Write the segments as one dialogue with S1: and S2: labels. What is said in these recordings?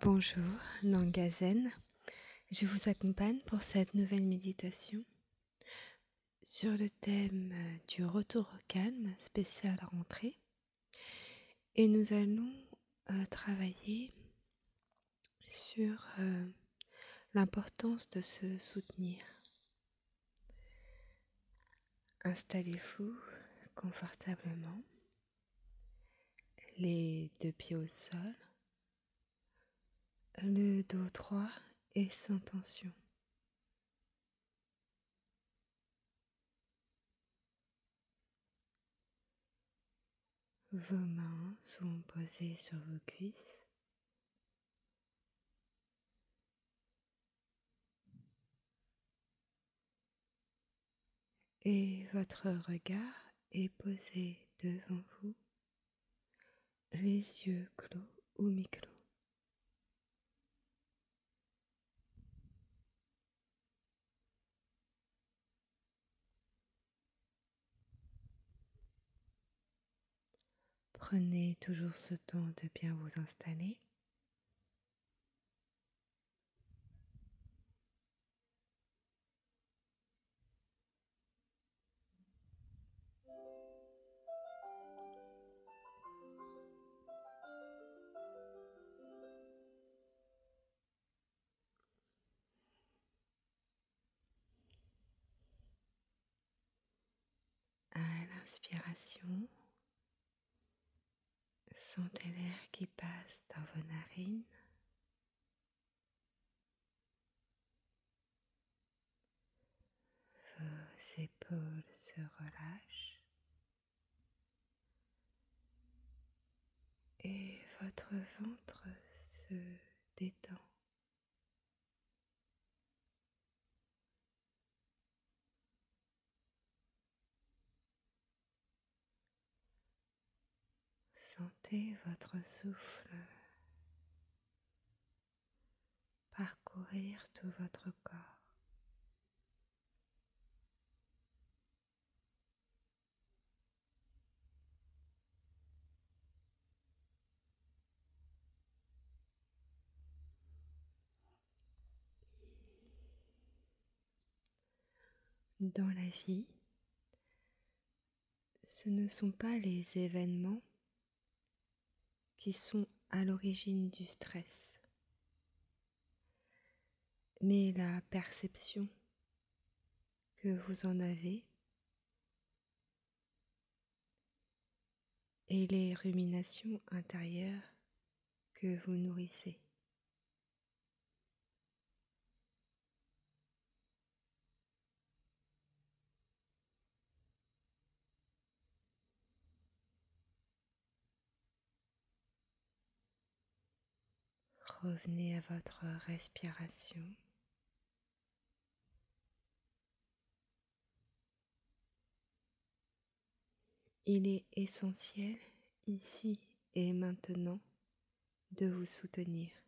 S1: Bonjour, Nangazen. Je vous accompagne pour cette nouvelle méditation sur le thème euh, du retour au calme spécial rentrée. Et nous allons euh, travailler sur euh, l'importance de se soutenir. Installez-vous confortablement, les deux pieds au sol le dos droit et sans tension. Vos mains sont posées sur vos cuisses. Et votre regard est posé devant vous, les yeux clos ou mi-clos. Prenez toujours ce temps de bien vous installer. À l'inspiration, Sentez l'air qui passe dans vos narines. Vos épaules se relâchent. Et votre ventre se détend. Sentez votre souffle parcourir tout votre corps. Dans la vie, ce ne sont pas les événements qui sont à l'origine du stress. Mais la perception que vous en avez et les ruminations intérieures que vous nourrissez. Revenez à votre respiration. Il est essentiel ici et maintenant de vous soutenir.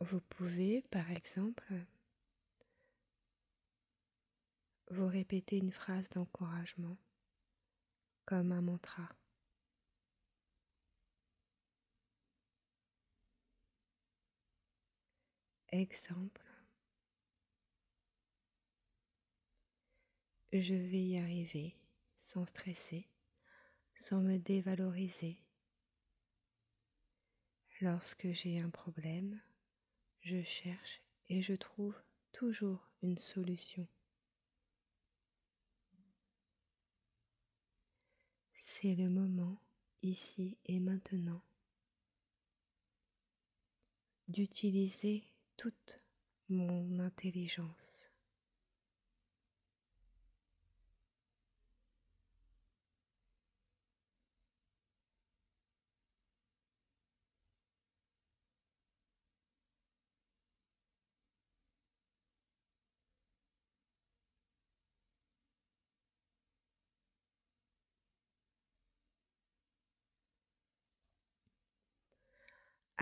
S1: Vous pouvez, par exemple, vous répéter une phrase d'encouragement comme un mantra. Exemple, je vais y arriver sans stresser, sans me dévaloriser. Lorsque j'ai un problème, je cherche et je trouve toujours une solution. C'est le moment, ici et maintenant, d'utiliser toute mon intelligence.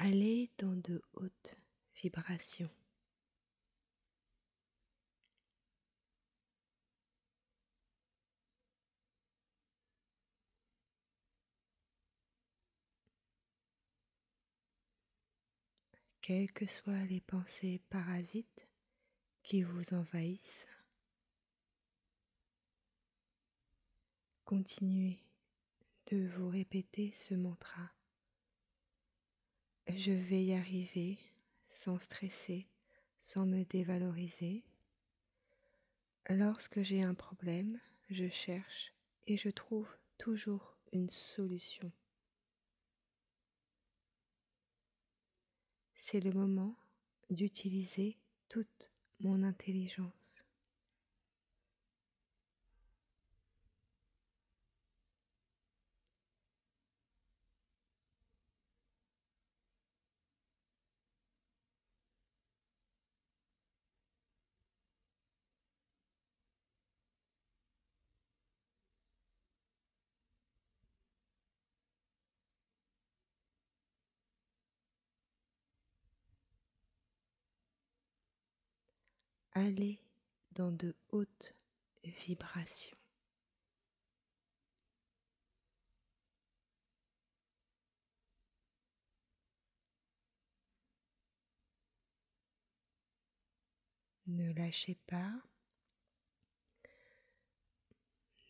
S1: Allez dans de hautes vibration. Quelles que soient les pensées parasites qui vous envahissent, continuez de vous répéter ce mantra. Je vais y arriver sans stresser, sans me dévaloriser. Lorsque j'ai un problème, je cherche et je trouve toujours une solution. C'est le moment d'utiliser toute mon intelligence. Allez dans de hautes vibrations. Ne lâchez pas.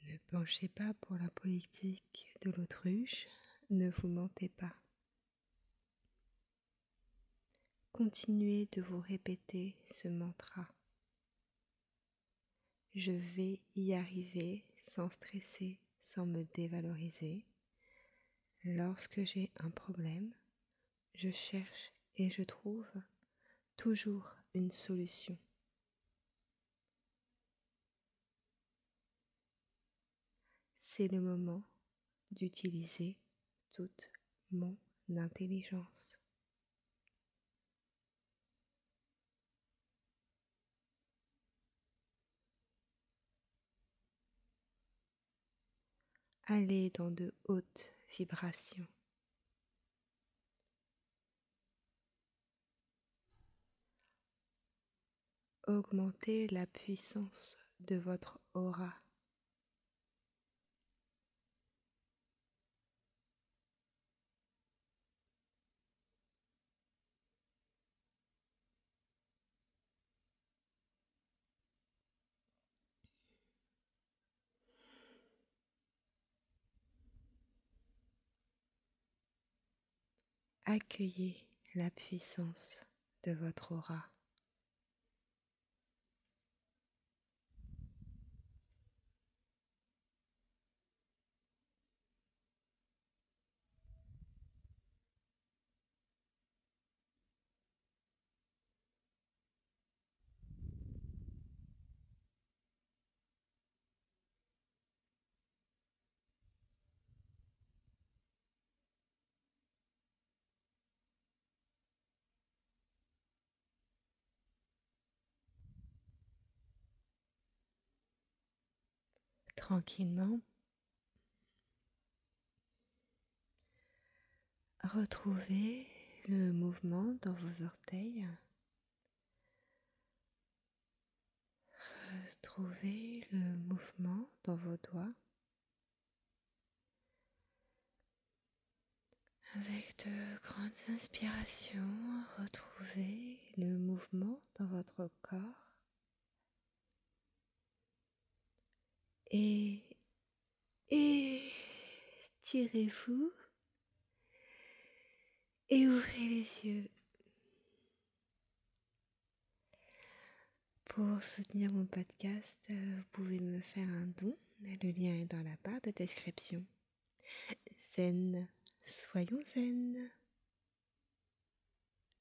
S1: Ne penchez pas pour la politique de l'autruche. Ne vous mentez pas. Continuez de vous répéter ce mantra. Je vais y arriver sans stresser, sans me dévaloriser. Lorsque j'ai un problème, je cherche et je trouve toujours une solution. C'est le moment d'utiliser toute mon intelligence. Allez dans de hautes vibrations. Augmentez la puissance de votre aura. Accueillez la puissance de votre aura. Tranquillement. Retrouvez le mouvement dans vos orteils. Retrouvez le mouvement dans vos doigts. Avec de grandes inspirations, retrouvez le mouvement dans votre corps. Et, tirez-vous et ouvrez les yeux. Pour soutenir mon podcast, vous pouvez me faire un don. Le lien est dans la barre de description. Zen, soyons zen.